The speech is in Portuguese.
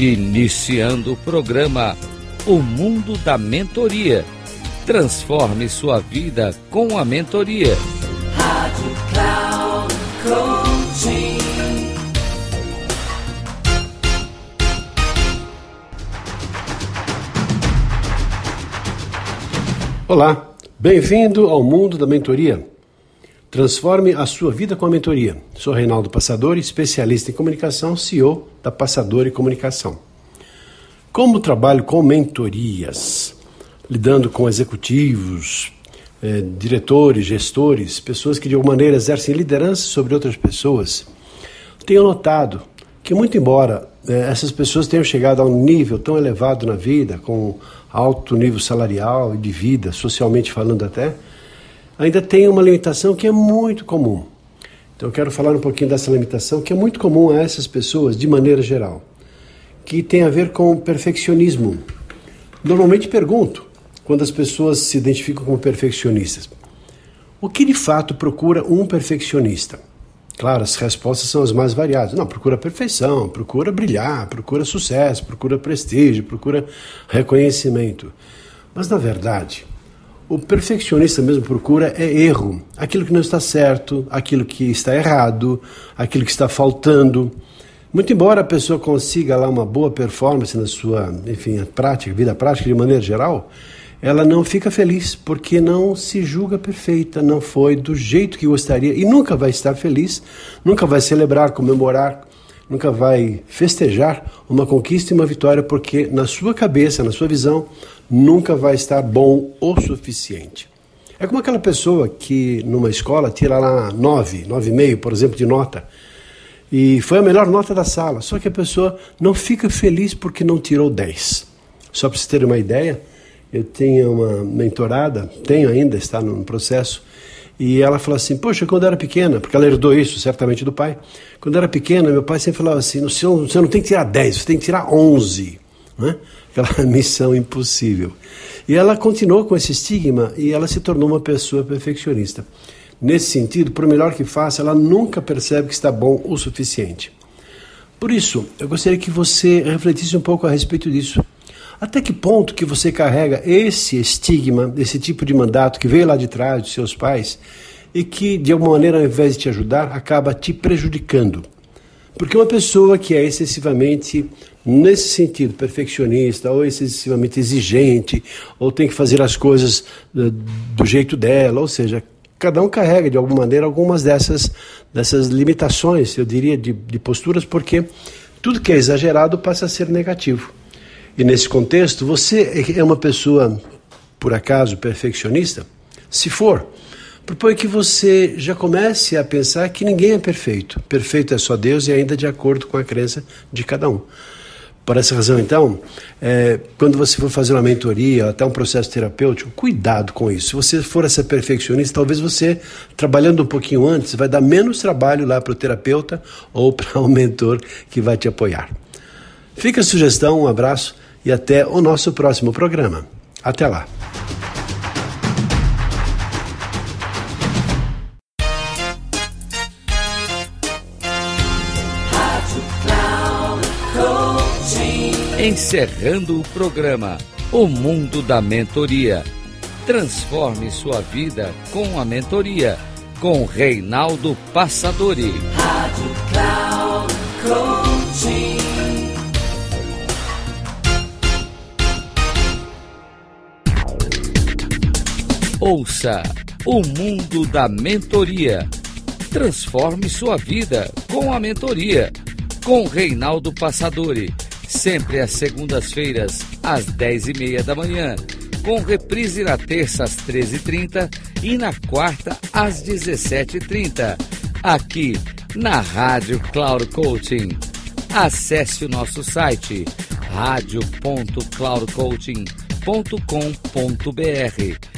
Iniciando o programa O Mundo da Mentoria. Transforme sua vida com a mentoria. Rádio Cloud Coaching. Olá, bem-vindo ao Mundo da Mentoria. Transforme a sua vida com a mentoria. Sou Reinaldo Passadori, especialista em comunicação, CEO da Passadori Comunicação. Como trabalho com mentorias, lidando com executivos, eh, diretores, gestores, pessoas que de alguma maneira exercem liderança sobre outras pessoas, tenho notado que, muito embora eh, essas pessoas tenham chegado a um nível tão elevado na vida, com alto nível salarial e de vida, socialmente falando até, ainda tem uma limitação que é muito comum. Então eu quero falar um pouquinho dessa limitação que é muito comum a essas pessoas de maneira geral, que tem a ver com perfeccionismo. Normalmente pergunto, quando as pessoas se identificam como perfeccionistas, o que de fato procura um perfeccionista? Claro, as respostas são as mais variadas. Não, procura perfeição, procura brilhar, procura sucesso, procura prestígio, procura reconhecimento. Mas na verdade, o perfeccionista mesmo procura é erro, aquilo que não está certo, aquilo que está errado, aquilo que está faltando. Muito embora a pessoa consiga lá uma boa performance na sua, enfim, prática, vida prática de maneira geral, ela não fica feliz porque não se julga perfeita, não foi do jeito que gostaria e nunca vai estar feliz, nunca vai celebrar, comemorar, nunca vai festejar uma conquista e uma vitória porque na sua cabeça, na sua visão, nunca vai estar bom o suficiente. É como aquela pessoa que numa escola tira lá 9, 9,5, por exemplo, de nota. E foi a melhor nota da sala, só que a pessoa não fica feliz porque não tirou 10. Só para vocês terem uma ideia, eu tinha uma mentorada, tenho ainda, está no processo, e ela falou assim: Poxa, quando eu era pequena, porque ela herdou isso certamente do pai, quando eu era pequena, meu pai sempre falava assim: Você não tem que tirar 10, você tem que tirar 11 né? aquela missão impossível. E ela continuou com esse estigma e ela se tornou uma pessoa perfeccionista. Nesse sentido, por melhor que faça, ela nunca percebe que está bom o suficiente. Por isso, eu gostaria que você refletisse um pouco a respeito disso. Até que ponto que você carrega esse estigma, esse tipo de mandato que veio lá de trás dos seus pais e que, de alguma maneira, ao invés de te ajudar, acaba te prejudicando? Porque uma pessoa que é excessivamente, nesse sentido, perfeccionista, ou excessivamente exigente, ou tem que fazer as coisas do, do jeito dela, ou seja, cada um carrega de alguma maneira algumas dessas, dessas limitações, eu diria, de, de posturas, porque tudo que é exagerado passa a ser negativo. E nesse contexto, você é uma pessoa, por acaso, perfeccionista? Se for, propõe que você já comece a pensar que ninguém é perfeito. Perfeito é só Deus e ainda de acordo com a crença de cada um. Por essa razão, então, é, quando você for fazer uma mentoria, até um processo terapêutico, cuidado com isso. Se você for essa perfeccionista, talvez você, trabalhando um pouquinho antes, vai dar menos trabalho lá para o terapeuta ou para o mentor que vai te apoiar. Fica a sugestão, um abraço e até o nosso próximo programa. Até lá. Encerrando o programa O Mundo da Mentoria. Transforme sua vida com a mentoria com Reinaldo Passadori. Rádio Cloud Coaching. Ouça o Mundo da Mentoria. Transforme sua vida com a mentoria. Com Reinaldo Passadori. Sempre às segundas-feiras, às 10h30 da manhã, com reprise na terça às 13h30 e na quarta às 17h30, aqui na Rádio Cloud Coaching. Acesse o nosso site radio.cloudcoaching.com.br